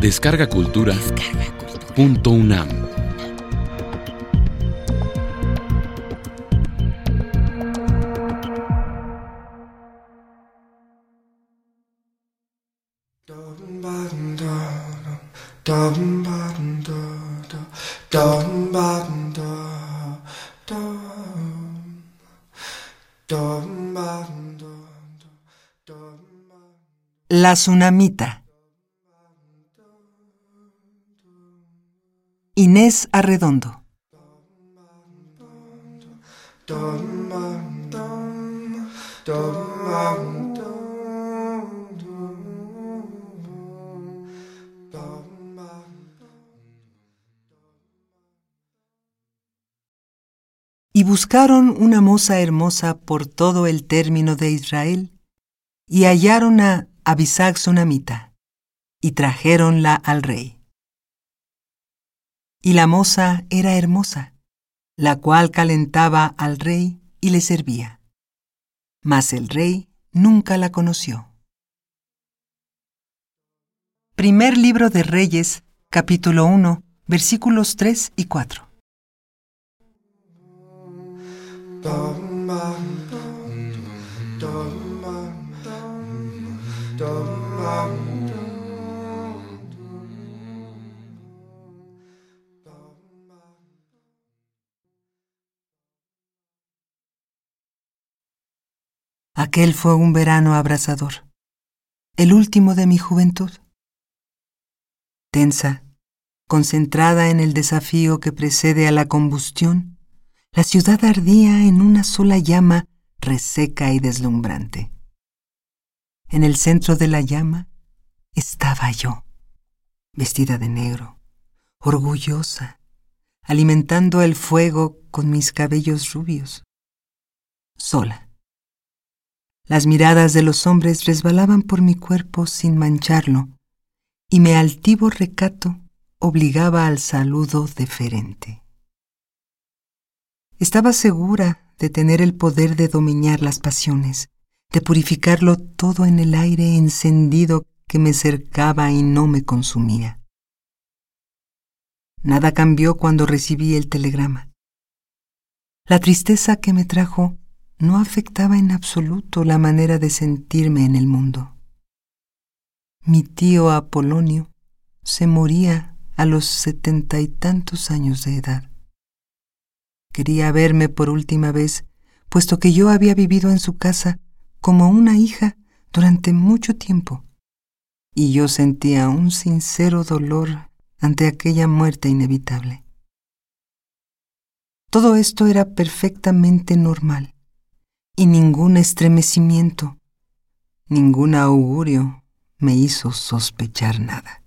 Descarga Cultura. Punto UNAM. La Tsunamita. Arredondo. Y buscaron una moza hermosa por todo el término de Israel, y hallaron a Abisag Sunamita, y trajeronla al rey. Y la moza era hermosa, la cual calentaba al rey y le servía. Mas el rey nunca la conoció. Primer libro de Reyes, capítulo 1, versículos 3 y 4. Aquel fue un verano abrasador, el último de mi juventud. Tensa, concentrada en el desafío que precede a la combustión, la ciudad ardía en una sola llama reseca y deslumbrante. En el centro de la llama estaba yo, vestida de negro, orgullosa, alimentando el fuego con mis cabellos rubios, sola las miradas de los hombres resbalaban por mi cuerpo sin mancharlo, y mi altivo recato obligaba al saludo deferente. Estaba segura de tener el poder de dominar las pasiones, de purificarlo todo en el aire encendido que me cercaba y no me consumía. Nada cambió cuando recibí el telegrama. La tristeza que me trajo no afectaba en absoluto la manera de sentirme en el mundo. Mi tío Apolonio se moría a los setenta y tantos años de edad. Quería verme por última vez, puesto que yo había vivido en su casa como una hija durante mucho tiempo, y yo sentía un sincero dolor ante aquella muerte inevitable. Todo esto era perfectamente normal y ningún estremecimiento, ningún augurio me hizo sospechar nada.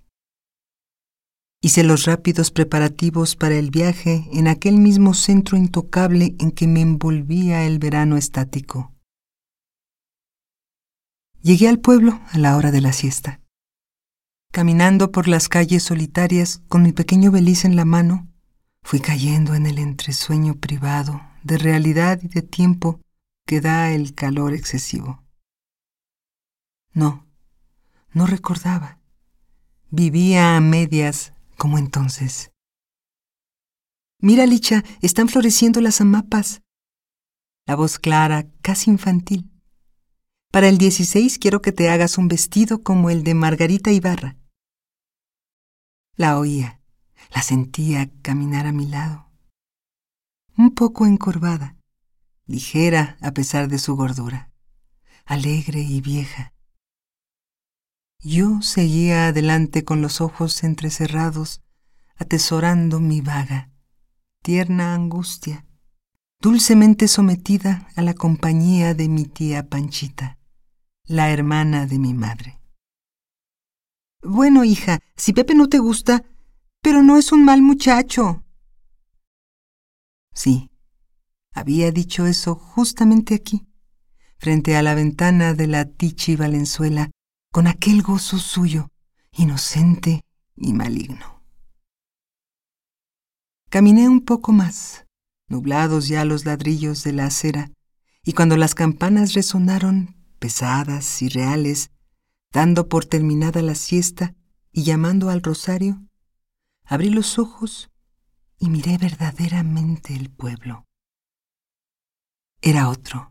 Hice los rápidos preparativos para el viaje en aquel mismo centro intocable en que me envolvía el verano estático. Llegué al pueblo a la hora de la siesta. Caminando por las calles solitarias con mi pequeño beliz en la mano, fui cayendo en el entresueño privado de realidad y de tiempo que da el calor excesivo. No, no recordaba. Vivía a medias como entonces. Mira, Licha, están floreciendo las amapas. La voz clara, casi infantil. Para el 16 quiero que te hagas un vestido como el de Margarita Ibarra. La oía, la sentía caminar a mi lado, un poco encorvada ligera a pesar de su gordura, alegre y vieja. Yo seguía adelante con los ojos entrecerrados, atesorando mi vaga, tierna angustia, dulcemente sometida a la compañía de mi tía Panchita, la hermana de mi madre. Bueno, hija, si Pepe no te gusta, pero no es un mal muchacho. Sí, había dicho eso justamente aquí, frente a la ventana de la Tichi Valenzuela, con aquel gozo suyo, inocente y maligno. Caminé un poco más, nublados ya los ladrillos de la acera, y cuando las campanas resonaron, pesadas y reales, dando por terminada la siesta, y llamando al rosario, abrí los ojos y miré verdaderamente el pueblo. Era otro.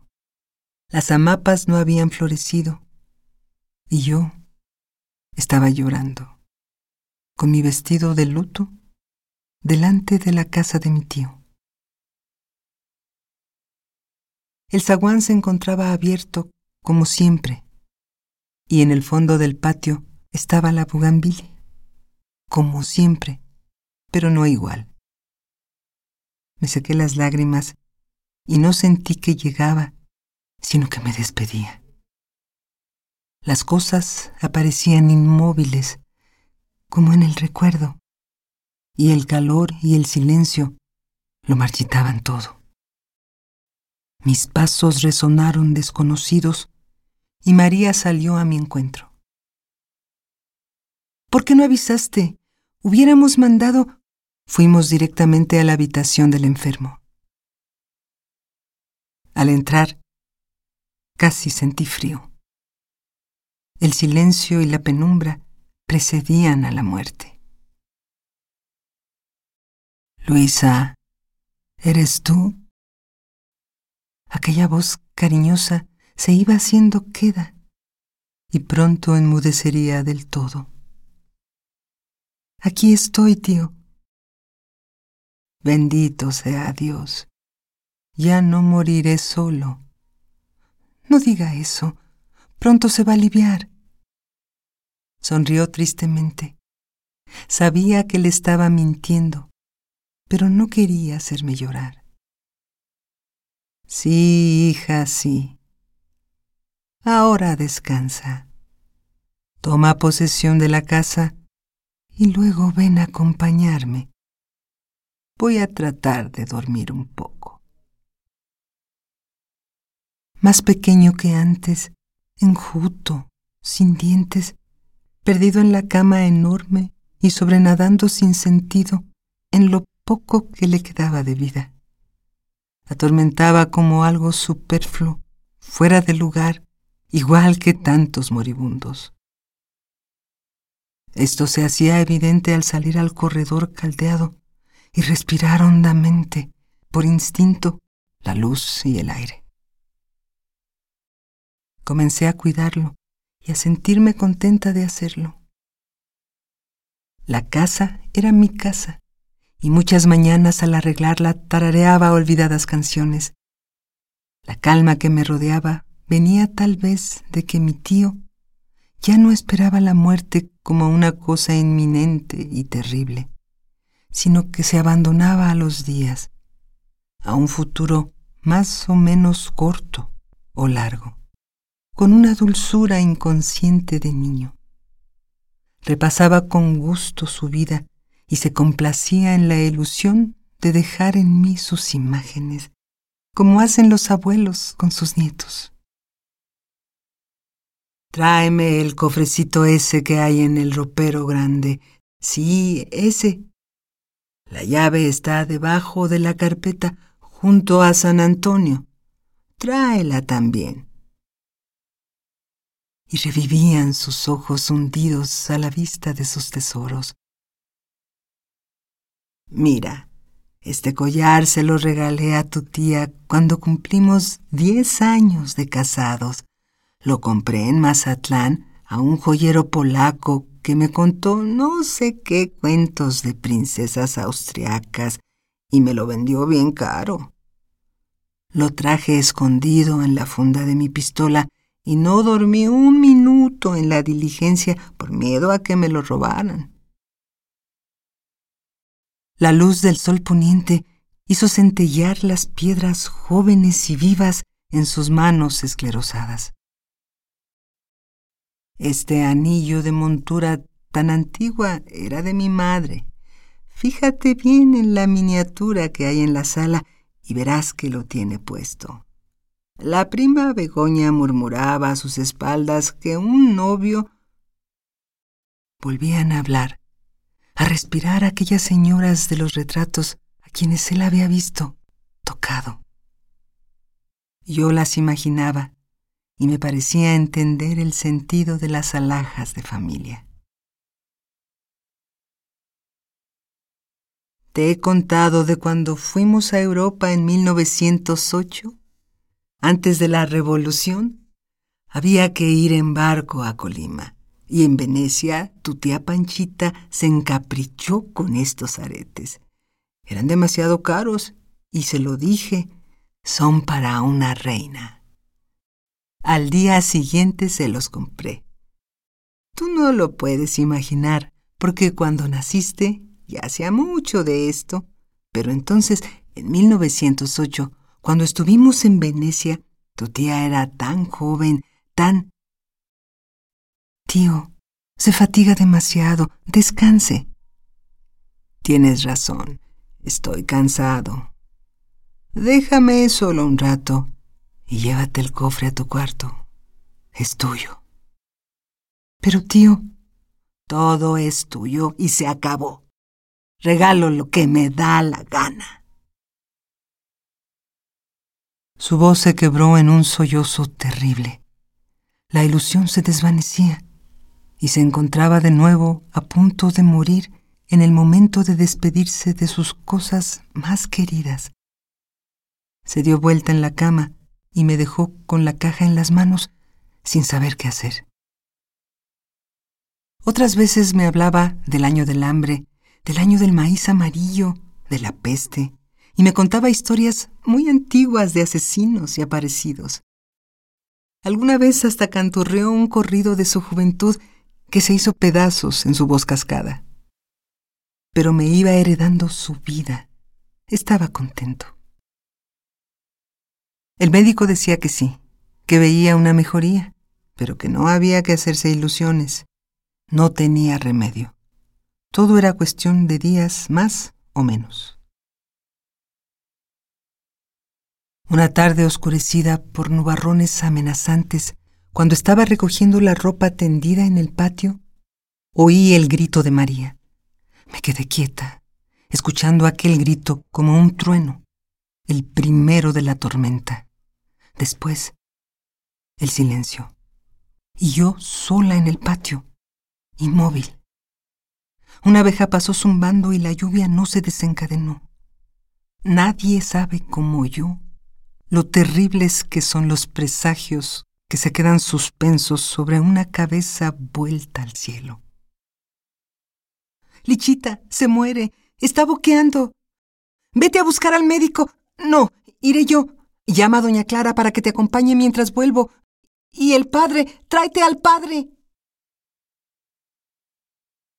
Las amapas no habían florecido y yo estaba llorando, con mi vestido de luto, delante de la casa de mi tío. El zaguán se encontraba abierto como siempre, y en el fondo del patio estaba la bugambilla, como siempre, pero no igual. Me saqué las lágrimas y no sentí que llegaba, sino que me despedía. Las cosas aparecían inmóviles, como en el recuerdo, y el calor y el silencio lo marchitaban todo. Mis pasos resonaron desconocidos y María salió a mi encuentro. ¿Por qué no avisaste? Hubiéramos mandado... Fuimos directamente a la habitación del enfermo. Al entrar, casi sentí frío. El silencio y la penumbra precedían a la muerte. Luisa, ¿eres tú? Aquella voz cariñosa se iba haciendo queda y pronto enmudecería del todo. Aquí estoy, tío. Bendito sea Dios. Ya no moriré solo. No diga eso. Pronto se va a aliviar. Sonrió tristemente. Sabía que le estaba mintiendo, pero no quería hacerme llorar. Sí, hija, sí. Ahora descansa. Toma posesión de la casa y luego ven a acompañarme. Voy a tratar de dormir un poco. Más pequeño que antes, enjuto, sin dientes, perdido en la cama enorme y sobrenadando sin sentido en lo poco que le quedaba de vida atormentaba como algo superfluo, fuera de lugar, igual que tantos moribundos. Esto se hacía evidente al salir al corredor caldeado y respirar hondamente, por instinto, la luz y el aire. Comencé a cuidarlo y a sentirme contenta de hacerlo. La casa era mi casa y muchas mañanas al arreglarla tarareaba olvidadas canciones. La calma que me rodeaba venía tal vez de que mi tío ya no esperaba la muerte como una cosa inminente y terrible, sino que se abandonaba a los días, a un futuro más o menos corto o largo, con una dulzura inconsciente de niño. Repasaba con gusto su vida y se complacía en la ilusión de dejar en mí sus imágenes, como hacen los abuelos con sus nietos. Tráeme el cofrecito ese que hay en el ropero grande. Sí, ese. La llave está debajo de la carpeta junto a San Antonio. Tráela también. Y revivían sus ojos hundidos a la vista de sus tesoros. Mira, este collar se lo regalé a tu tía cuando cumplimos diez años de casados. Lo compré en Mazatlán a un joyero polaco que me contó no sé qué cuentos de princesas austriacas y me lo vendió bien caro. Lo traje escondido en la funda de mi pistola y no dormí un minuto en la diligencia por miedo a que me lo robaran. La luz del sol poniente hizo centellar las piedras jóvenes y vivas en sus manos esclerosadas. Este anillo de montura tan antigua era de mi madre. Fíjate bien en la miniatura que hay en la sala y verás que lo tiene puesto. La prima Begoña murmuraba a sus espaldas que un novio... Volvían a hablar, a respirar aquellas señoras de los retratos a quienes él había visto, tocado. Yo las imaginaba y me parecía entender el sentido de las alhajas de familia. Te he contado de cuando fuimos a Europa en 1908 antes de la revolución, había que ir en barco a Colima. Y en Venecia, tu tía Panchita se encaprichó con estos aretes. Eran demasiado caros, y se lo dije, son para una reina. Al día siguiente se los compré. Tú no lo puedes imaginar, porque cuando naciste ya hacía mucho de esto. Pero entonces, en 1908, cuando estuvimos en Venecia, tu tía era tan joven, tan... Tío, se fatiga demasiado, descanse. Tienes razón, estoy cansado. Déjame solo un rato y llévate el cofre a tu cuarto. Es tuyo. Pero tío, todo es tuyo y se acabó. Regalo lo que me da la gana. Su voz se quebró en un sollozo terrible. La ilusión se desvanecía y se encontraba de nuevo a punto de morir en el momento de despedirse de sus cosas más queridas. Se dio vuelta en la cama y me dejó con la caja en las manos sin saber qué hacer. Otras veces me hablaba del año del hambre, del año del maíz amarillo, de la peste, y me contaba historias muy antiguas de asesinos y aparecidos. Alguna vez hasta canturreó un corrido de su juventud que se hizo pedazos en su voz cascada. Pero me iba heredando su vida. Estaba contento. El médico decía que sí, que veía una mejoría, pero que no había que hacerse ilusiones. No tenía remedio. Todo era cuestión de días más o menos. Una tarde oscurecida por nubarrones amenazantes, cuando estaba recogiendo la ropa tendida en el patio, oí el grito de María. Me quedé quieta, escuchando aquel grito como un trueno, el primero de la tormenta. Después, el silencio. Y yo sola en el patio, inmóvil. Una abeja pasó zumbando y la lluvia no se desencadenó. Nadie sabe como yo lo terribles que son los presagios que se quedan suspensos sobre una cabeza vuelta al cielo. Lichita, se muere, está boqueando. Vete a buscar al médico. No, iré yo. Llama a doña Clara para que te acompañe mientras vuelvo. Y el padre, tráete al padre.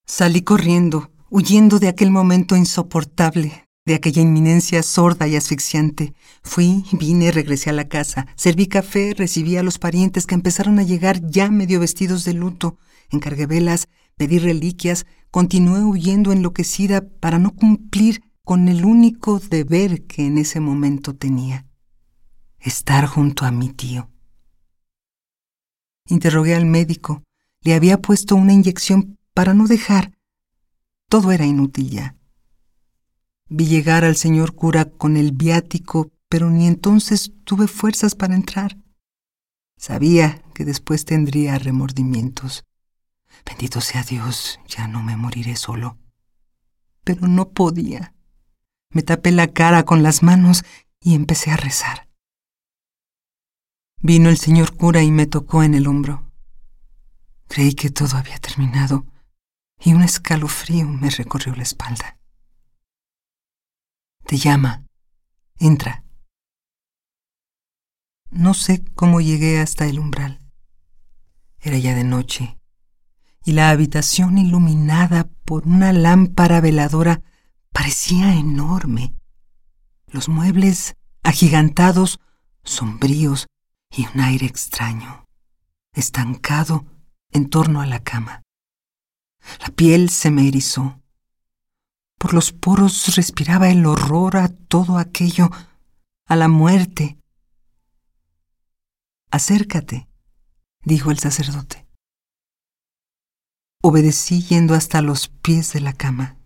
Salí corriendo, huyendo de aquel momento insoportable, de aquella inminencia sorda y asfixiante. Fui, vine, regresé a la casa, serví café, recibí a los parientes que empezaron a llegar ya medio vestidos de luto, encargué velas, pedí reliquias, continué huyendo enloquecida para no cumplir con el único deber que en ese momento tenía estar junto a mi tío. Interrogué al médico. Le había puesto una inyección para no dejar. Todo era inútil ya. Vi llegar al señor cura con el viático, pero ni entonces tuve fuerzas para entrar. Sabía que después tendría remordimientos. Bendito sea Dios, ya no me moriré solo. Pero no podía. Me tapé la cara con las manos y empecé a rezar. Vino el señor cura y me tocó en el hombro. Creí que todo había terminado y un escalofrío me recorrió la espalda. Te llama. Entra. No sé cómo llegué hasta el umbral. Era ya de noche y la habitación iluminada por una lámpara veladora parecía enorme. Los muebles agigantados, sombríos, y un aire extraño, estancado en torno a la cama. La piel se me erizó. Por los poros respiraba el horror a todo aquello, a la muerte. Acércate, dijo el sacerdote. Obedecí yendo hasta los pies de la cama,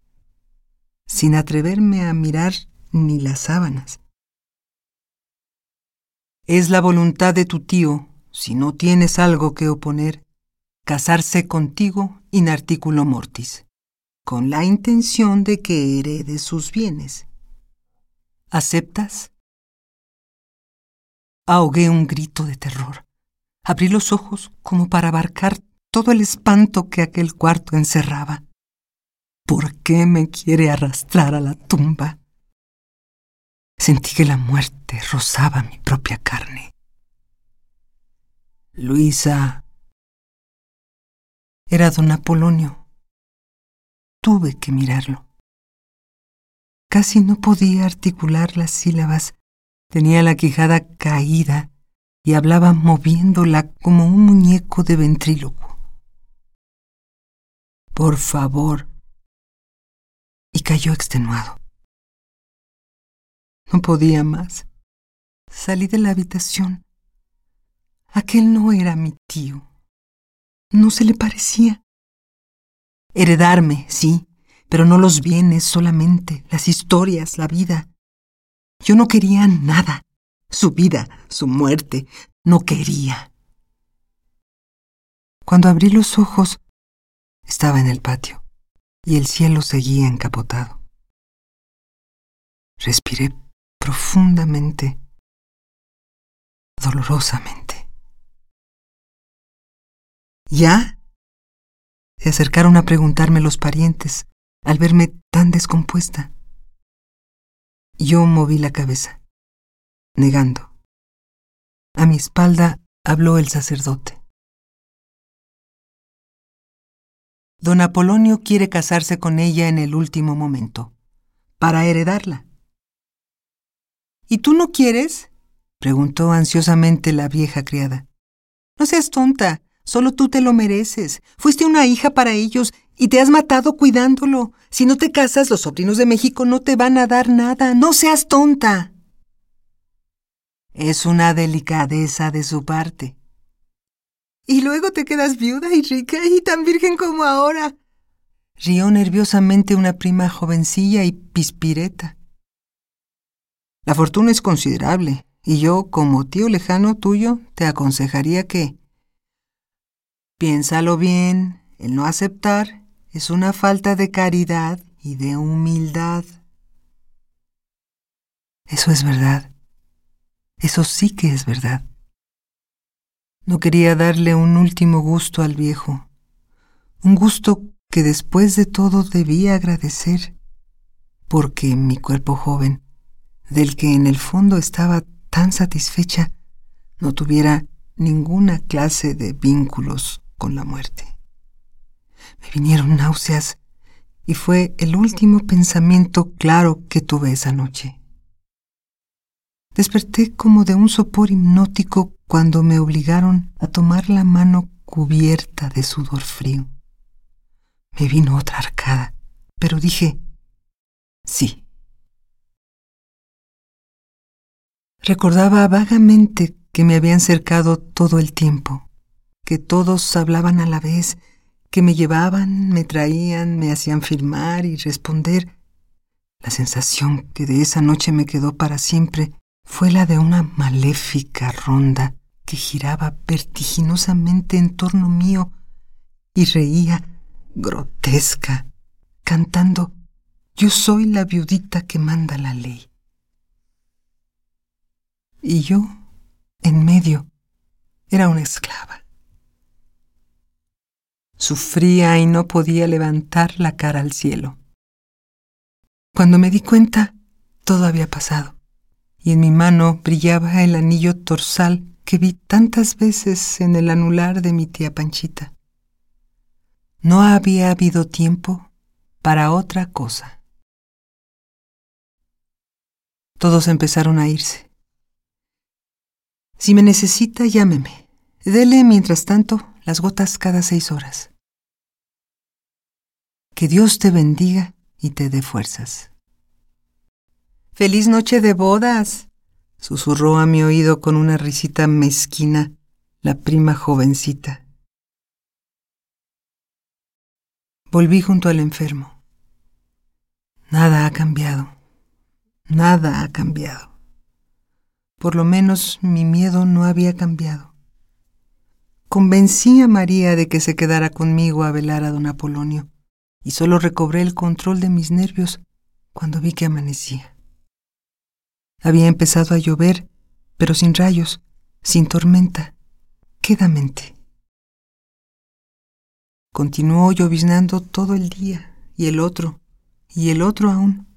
sin atreverme a mirar ni las sábanas. Es la voluntad de tu tío, si no tienes algo que oponer, casarse contigo in articulo mortis, con la intención de que herede sus bienes. ¿Aceptas? Ahogué un grito de terror. Abrí los ojos como para abarcar todo el espanto que aquel cuarto encerraba. ¿Por qué me quiere arrastrar a la tumba? Sentí que la muerte rozaba mi propia carne. Luisa. Era don Apolonio. Tuve que mirarlo. Casi no podía articular las sílabas. Tenía la quijada caída y hablaba moviéndola como un muñeco de ventrílocuo. Por favor. Y cayó extenuado. No podía más. Salí de la habitación. Aquel no era mi tío. No se le parecía. Heredarme, sí, pero no los bienes solamente, las historias, la vida. Yo no quería nada. Su vida, su muerte, no quería. Cuando abrí los ojos, estaba en el patio y el cielo seguía encapotado. Respiré profundamente, dolorosamente. ¿Ya? Se acercaron a preguntarme los parientes al verme tan descompuesta. Yo moví la cabeza, negando. A mi espalda habló el sacerdote. Don Apolonio quiere casarse con ella en el último momento, para heredarla. ¿Y tú no quieres? preguntó ansiosamente la vieja criada. No seas tonta, solo tú te lo mereces. Fuiste una hija para ellos y te has matado cuidándolo. Si no te casas, los sobrinos de México no te van a dar nada. No seas tonta. Es una delicadeza de su parte. Y luego te quedas viuda y rica y tan virgen como ahora. Rió nerviosamente una prima jovencilla y pispireta. La fortuna es considerable, y yo, como tío lejano tuyo, te aconsejaría que... Piénsalo bien, el no aceptar es una falta de caridad y de humildad. Eso es verdad. Eso sí que es verdad. No quería darle un último gusto al viejo, un gusto que después de todo debía agradecer, porque mi cuerpo joven del que en el fondo estaba tan satisfecha, no tuviera ninguna clase de vínculos con la muerte. Me vinieron náuseas y fue el último pensamiento claro que tuve esa noche. Desperté como de un sopor hipnótico cuando me obligaron a tomar la mano cubierta de sudor frío. Me vino otra arcada, pero dije, sí, Recordaba vagamente que me habían cercado todo el tiempo, que todos hablaban a la vez, que me llevaban, me traían, me hacían firmar y responder. La sensación que de esa noche me quedó para siempre fue la de una maléfica ronda que giraba vertiginosamente en torno mío y reía grotesca, cantando Yo soy la viudita que manda la ley y yo, en medio, era una esclava. Sufría y no podía levantar la cara al cielo. Cuando me di cuenta, todo había pasado, y en mi mano brillaba el anillo torsal que vi tantas veces en el anular de mi tía Panchita. No había habido tiempo para otra cosa. Todos empezaron a irse. Si me necesita, llámeme. Dele, mientras tanto, las gotas cada seis horas. Que Dios te bendiga y te dé fuerzas. Feliz noche de bodas, susurró a mi oído con una risita mezquina la prima jovencita. Volví junto al enfermo. Nada ha cambiado. Nada ha cambiado. Por lo menos mi miedo no había cambiado. Convencí a María de que se quedara conmigo a velar a don Apolonio. y solo recobré el control de mis nervios cuando vi que amanecía. Había empezado a llover, pero sin rayos, sin tormenta, quedamente. Continuó lloviznando todo el día, y el otro, y el otro aún.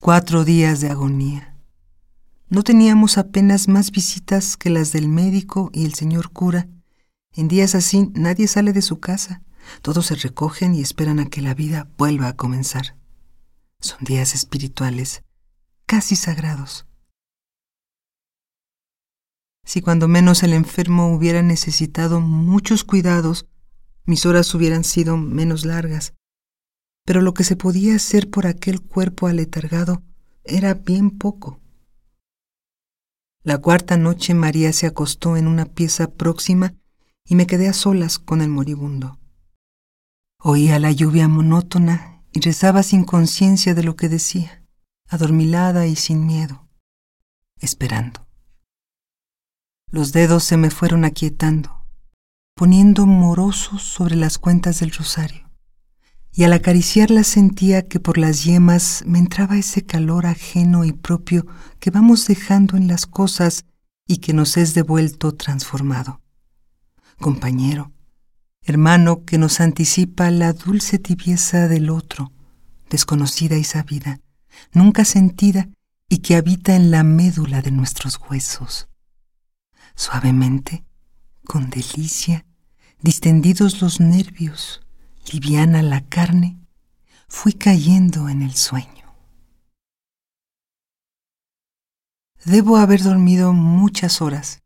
Cuatro días de agonía. No teníamos apenas más visitas que las del médico y el señor cura. En días así nadie sale de su casa. Todos se recogen y esperan a que la vida vuelva a comenzar. Son días espirituales, casi sagrados. Si cuando menos el enfermo hubiera necesitado muchos cuidados, mis horas hubieran sido menos largas. Pero lo que se podía hacer por aquel cuerpo aletargado era bien poco. La cuarta noche María se acostó en una pieza próxima y me quedé a solas con el moribundo. Oía la lluvia monótona y rezaba sin conciencia de lo que decía, adormilada y sin miedo, esperando. Los dedos se me fueron aquietando, poniendo morosos sobre las cuentas del rosario y al acariciarla sentía que por las yemas me entraba ese calor ajeno y propio que vamos dejando en las cosas y que nos es devuelto transformado. Compañero, hermano que nos anticipa la dulce tibieza del otro, desconocida y sabida, nunca sentida y que habita en la médula de nuestros huesos. Suavemente, con delicia, distendidos los nervios, liviana la carne, fui cayendo en el sueño. Debo haber dormido muchas horas.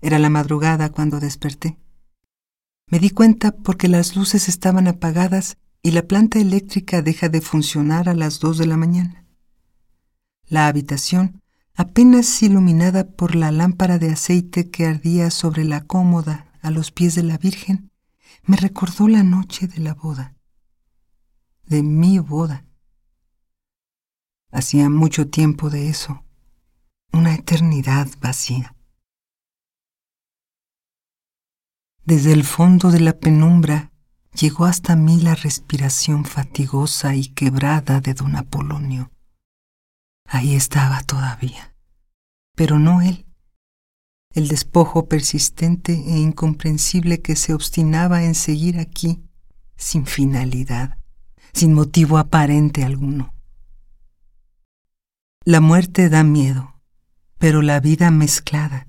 Era la madrugada cuando desperté. Me di cuenta porque las luces estaban apagadas y la planta eléctrica deja de funcionar a las dos de la mañana. La habitación, apenas iluminada por la lámpara de aceite que ardía sobre la cómoda a los pies de la Virgen, me recordó la noche de la boda, de mi boda. Hacía mucho tiempo de eso, una eternidad vacía. Desde el fondo de la penumbra llegó hasta mí la respiración fatigosa y quebrada de don Apolonio. Ahí estaba todavía, pero no él el despojo persistente e incomprensible que se obstinaba en seguir aquí sin finalidad, sin motivo aparente alguno. La muerte da miedo, pero la vida mezclada,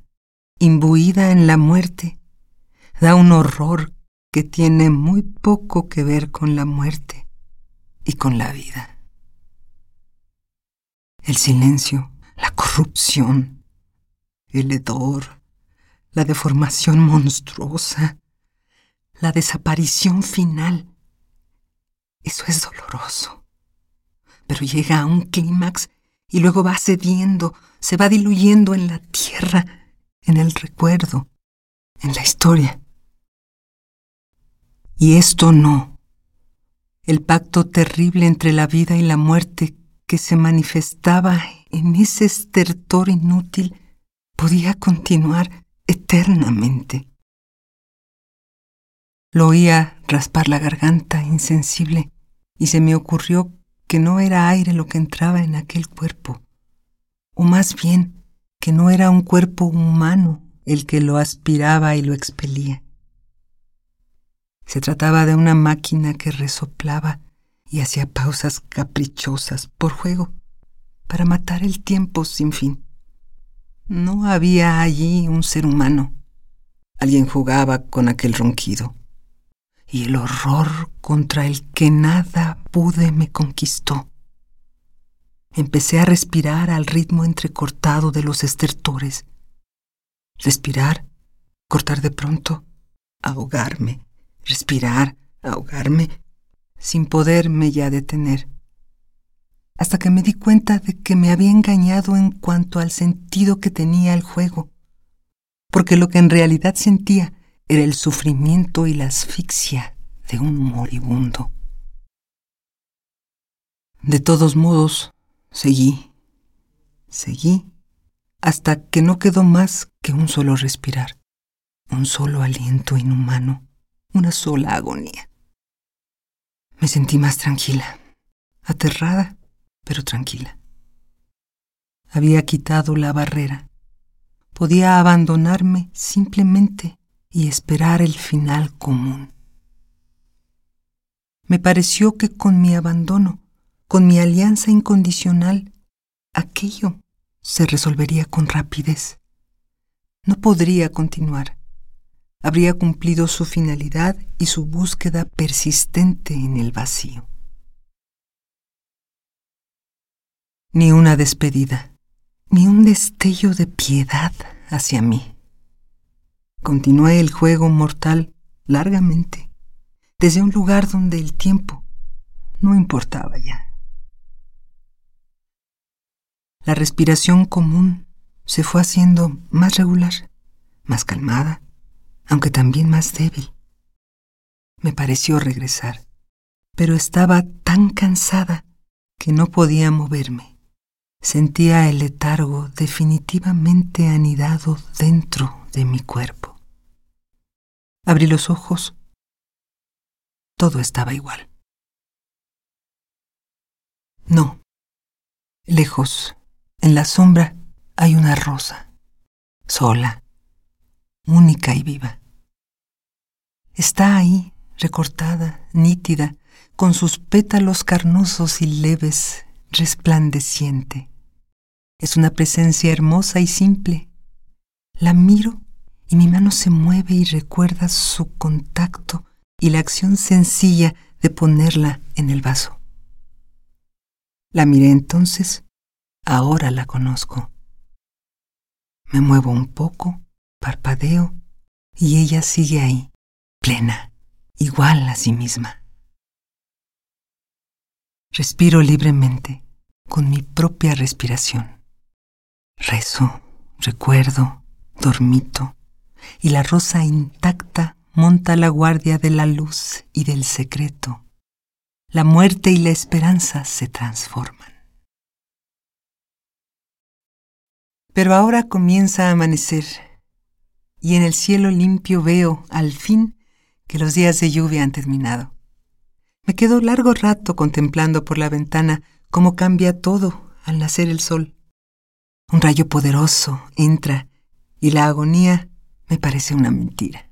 imbuida en la muerte, da un horror que tiene muy poco que ver con la muerte y con la vida. El silencio, la corrupción, el hedor, la deformación monstruosa, la desaparición final. Eso es doloroso. Pero llega a un clímax y luego va cediendo, se va diluyendo en la tierra, en el recuerdo, en la historia. Y esto no. El pacto terrible entre la vida y la muerte que se manifestaba en ese estertor inútil podía continuar eternamente. Lo oía raspar la garganta insensible y se me ocurrió que no era aire lo que entraba en aquel cuerpo, o más bien que no era un cuerpo humano el que lo aspiraba y lo expelía. Se trataba de una máquina que resoplaba y hacía pausas caprichosas por juego, para matar el tiempo sin fin. No había allí un ser humano. Alguien jugaba con aquel ronquido. Y el horror contra el que nada pude me conquistó. Empecé a respirar al ritmo entrecortado de los estertores. Respirar, cortar de pronto, ahogarme, respirar, ahogarme, sin poderme ya detener. Hasta que me di cuenta de que me había engañado en cuanto al sentido que tenía el juego, porque lo que en realidad sentía era el sufrimiento y la asfixia de un moribundo. De todos modos, seguí, seguí, hasta que no quedó más que un solo respirar, un solo aliento inhumano, una sola agonía. Me sentí más tranquila, aterrada, pero tranquila. Había quitado la barrera. Podía abandonarme simplemente y esperar el final común. Me pareció que con mi abandono, con mi alianza incondicional, aquello se resolvería con rapidez. No podría continuar habría cumplido su finalidad y su búsqueda persistente en el vacío. Ni una despedida, ni un destello de piedad hacia mí. Continué el juego mortal largamente, desde un lugar donde el tiempo no importaba ya. La respiración común se fue haciendo más regular, más calmada, aunque también más débil. Me pareció regresar, pero estaba tan cansada que no podía moverme. Sentía el letargo definitivamente anidado dentro de mi cuerpo. Abrí los ojos. Todo estaba igual. No. Lejos, en la sombra, hay una rosa, sola, única y viva. Está ahí, recortada, nítida, con sus pétalos carnosos y leves, resplandeciente. Es una presencia hermosa y simple. La miro y mi mano se mueve y recuerda su contacto y la acción sencilla de ponerla en el vaso. La miré entonces, ahora la conozco. Me muevo un poco parpadeo y ella sigue ahí, plena, igual a sí misma. Respiro libremente, con mi propia respiración. Rezo, recuerdo, dormito, y la rosa intacta monta la guardia de la luz y del secreto. La muerte y la esperanza se transforman. Pero ahora comienza a amanecer y en el cielo limpio veo, al fin, que los días de lluvia han terminado. Me quedo largo rato contemplando por la ventana cómo cambia todo al nacer el sol. Un rayo poderoso entra y la agonía me parece una mentira.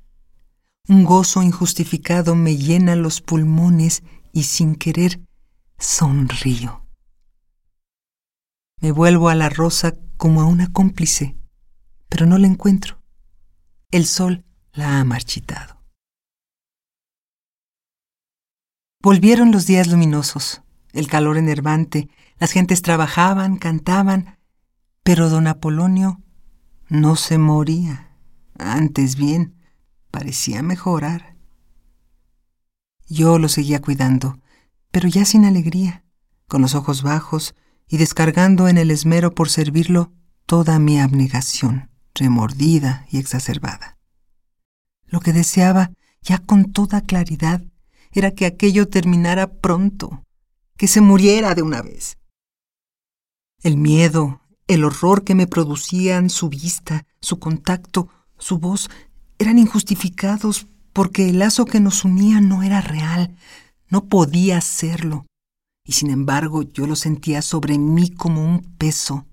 Un gozo injustificado me llena los pulmones y sin querer sonrío. Me vuelvo a la rosa como a una cómplice, pero no la encuentro. El sol la ha marchitado. Volvieron los días luminosos, el calor enervante, las gentes trabajaban, cantaban, pero don Apolonio no se moría, antes bien, parecía mejorar. Yo lo seguía cuidando, pero ya sin alegría, con los ojos bajos y descargando en el esmero por servirlo toda mi abnegación remordida y exacerbada. Lo que deseaba, ya con toda claridad, era que aquello terminara pronto, que se muriera de una vez. El miedo, el horror que me producían su vista, su contacto, su voz, eran injustificados porque el lazo que nos unía no era real, no podía serlo, y sin embargo yo lo sentía sobre mí como un peso,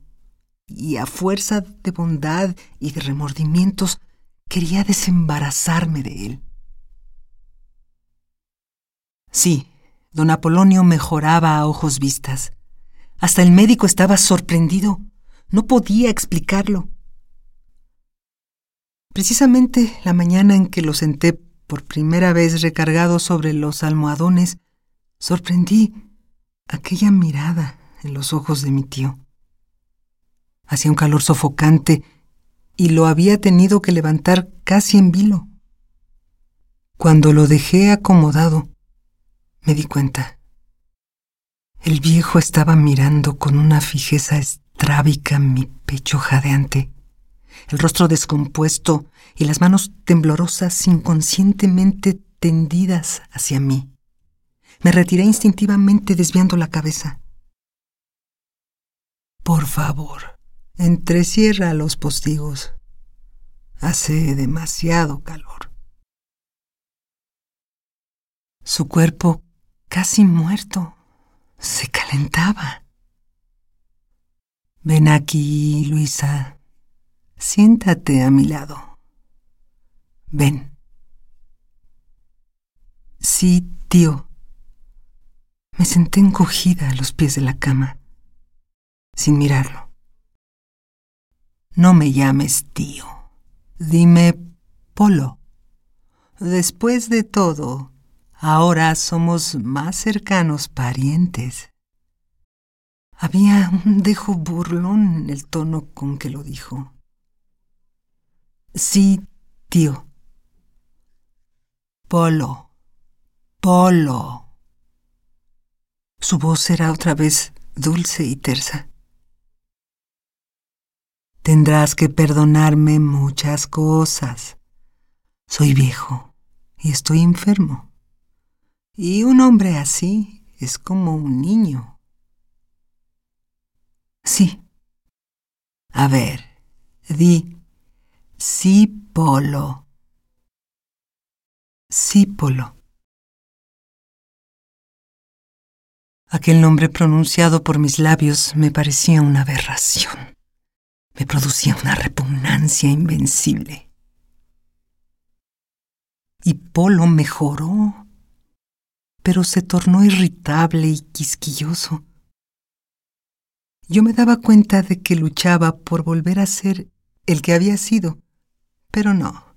y a fuerza de bondad y de remordimientos quería desembarazarme de él. Sí, don Apolonio mejoraba a ojos vistas. Hasta el médico estaba sorprendido. No podía explicarlo. Precisamente la mañana en que lo senté por primera vez recargado sobre los almohadones, sorprendí aquella mirada en los ojos de mi tío. Hacía un calor sofocante y lo había tenido que levantar casi en vilo. Cuando lo dejé acomodado, me di cuenta. El viejo estaba mirando con una fijeza estrábica mi pecho jadeante, el rostro descompuesto y las manos temblorosas inconscientemente tendidas hacia mí. Me retiré instintivamente desviando la cabeza. Por favor, Entrecierra los postigos. Hace demasiado calor. Su cuerpo casi muerto, se calentaba. Ven aquí, Luisa. Siéntate a mi lado. Ven. Sí, tío. Me senté encogida a los pies de la cama, sin mirarlo. No me llames tío. Dime Polo. Después de todo, ahora somos más cercanos parientes. Había un dejo burlón en el tono con que lo dijo. Sí, tío. Polo. Polo. Su voz era otra vez dulce y tersa. Tendrás que perdonarme muchas cosas. Soy viejo y estoy enfermo. Y un hombre así es como un niño. Sí. A ver, di sí, Polo. Sí, Polo. Aquel nombre pronunciado por mis labios me parecía una aberración. Me producía una repugnancia invencible. Y Polo mejoró, pero se tornó irritable y quisquilloso. Yo me daba cuenta de que luchaba por volver a ser el que había sido, pero no.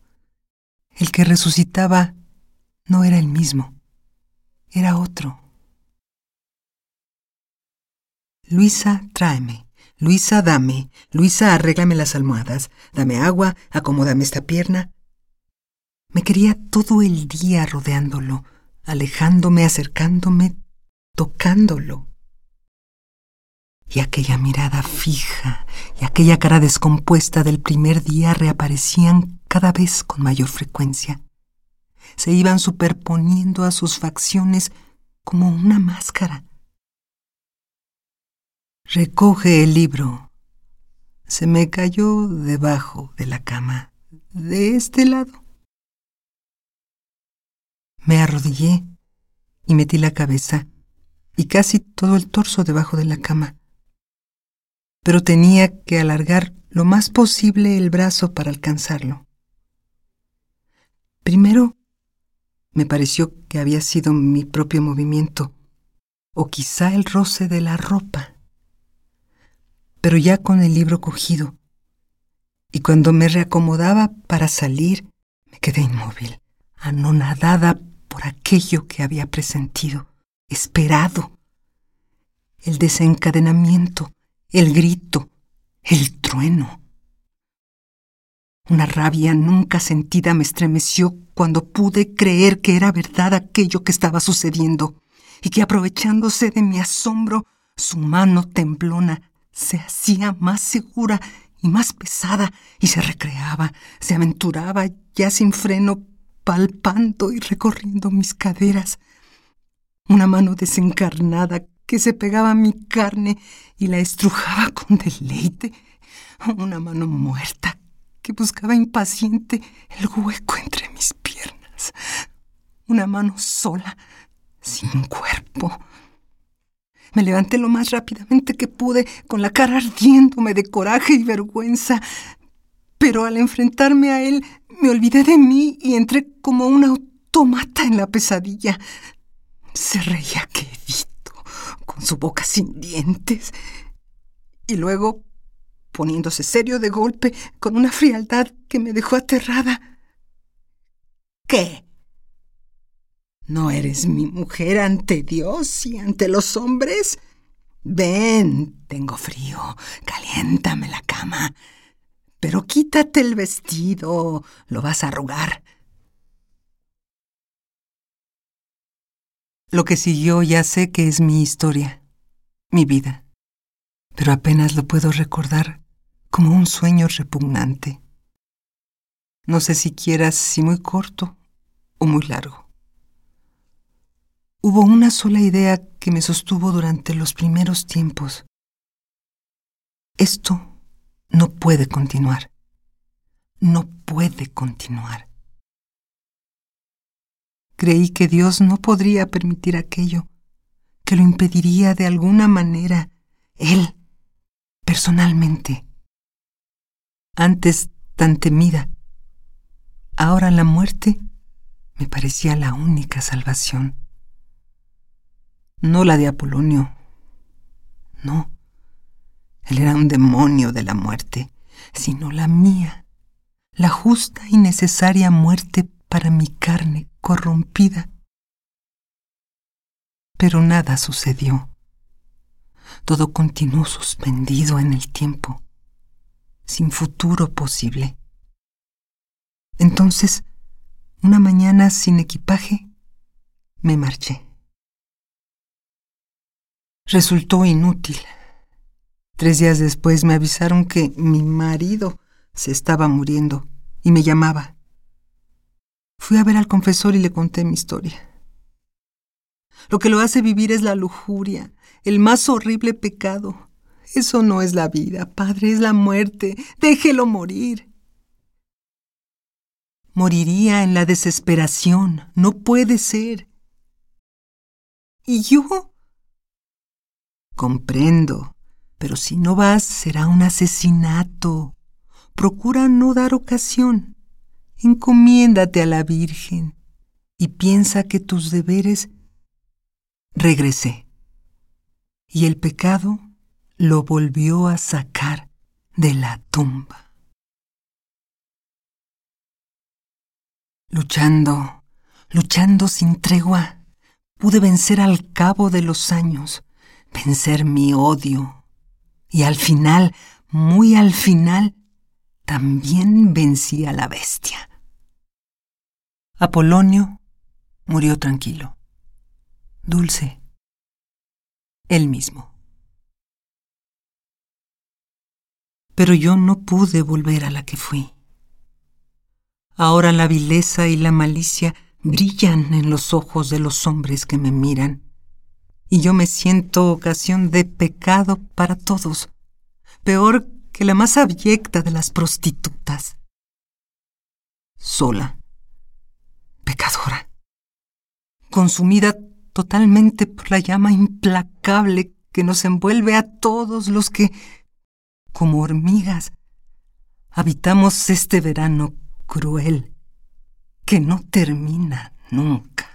El que resucitaba no era el mismo, era otro. Luisa, tráeme. Luisa, dame. Luisa, arréglame las almohadas. Dame agua, acomódame esta pierna. Me quería todo el día rodeándolo, alejándome, acercándome, tocándolo. Y aquella mirada fija y aquella cara descompuesta del primer día reaparecían cada vez con mayor frecuencia. Se iban superponiendo a sus facciones como una máscara Recoge el libro. Se me cayó debajo de la cama, de este lado. Me arrodillé y metí la cabeza y casi todo el torso debajo de la cama. Pero tenía que alargar lo más posible el brazo para alcanzarlo. Primero me pareció que había sido mi propio movimiento, o quizá el roce de la ropa pero ya con el libro cogido. Y cuando me reacomodaba para salir, me quedé inmóvil, anonadada por aquello que había presentido, esperado. El desencadenamiento, el grito, el trueno. Una rabia nunca sentida me estremeció cuando pude creer que era verdad aquello que estaba sucediendo y que aprovechándose de mi asombro, su mano temblona se hacía más segura y más pesada y se recreaba, se aventuraba ya sin freno, palpando y recorriendo mis caderas. Una mano desencarnada que se pegaba a mi carne y la estrujaba con deleite. Una mano muerta que buscaba impaciente el hueco entre mis piernas. Una mano sola, sin cuerpo me levanté lo más rápidamente que pude, con la cara ardiéndome de coraje y vergüenza. Pero al enfrentarme a él, me olvidé de mí y entré como un automata en la pesadilla. Se reía quedito, con su boca sin dientes. Y luego, poniéndose serio de golpe, con una frialdad que me dejó aterrada. ¿Qué? ¿No eres mi mujer ante Dios y ante los hombres? Ven, tengo frío, caliéntame la cama. Pero quítate el vestido, lo vas a arrugar. Lo que siguió ya sé que es mi historia, mi vida, pero apenas lo puedo recordar como un sueño repugnante. No sé siquiera si muy corto o muy largo. Hubo una sola idea que me sostuvo durante los primeros tiempos. Esto no puede continuar. No puede continuar. creí que Dios no podría permitir aquello, que lo impediría de alguna manera, Él, personalmente. Antes tan temida, ahora la muerte me parecía la única salvación. No la de Apolonio, no, él era un demonio de la muerte, sino la mía, la justa y necesaria muerte para mi carne corrompida. Pero nada sucedió. Todo continuó suspendido en el tiempo, sin futuro posible. Entonces, una mañana sin equipaje, me marché. Resultó inútil. Tres días después me avisaron que mi marido se estaba muriendo y me llamaba. Fui a ver al confesor y le conté mi historia. Lo que lo hace vivir es la lujuria, el más horrible pecado. Eso no es la vida, padre, es la muerte. Déjelo morir. Moriría en la desesperación. No puede ser. ¿Y yo? Comprendo, pero si no vas será un asesinato. Procura no dar ocasión. Encomiéndate a la Virgen y piensa que tus deberes... Regresé. Y el pecado lo volvió a sacar de la tumba. Luchando, luchando sin tregua, pude vencer al cabo de los años, vencer mi odio. Y al final, muy al final, también vencí a la bestia. Apolonio murió tranquilo, dulce, él mismo. Pero yo no pude volver a la que fui. Ahora la vileza y la malicia brillan en los ojos de los hombres que me miran, y yo me siento ocasión de pecado para todos, peor que la más abyecta de las prostitutas. Sola, pecadora, consumida totalmente por la llama implacable que nos envuelve a todos los que, como hormigas, habitamos este verano cruel que no termina nunca.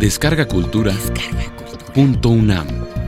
Descarga Cultura. Punto UNAM.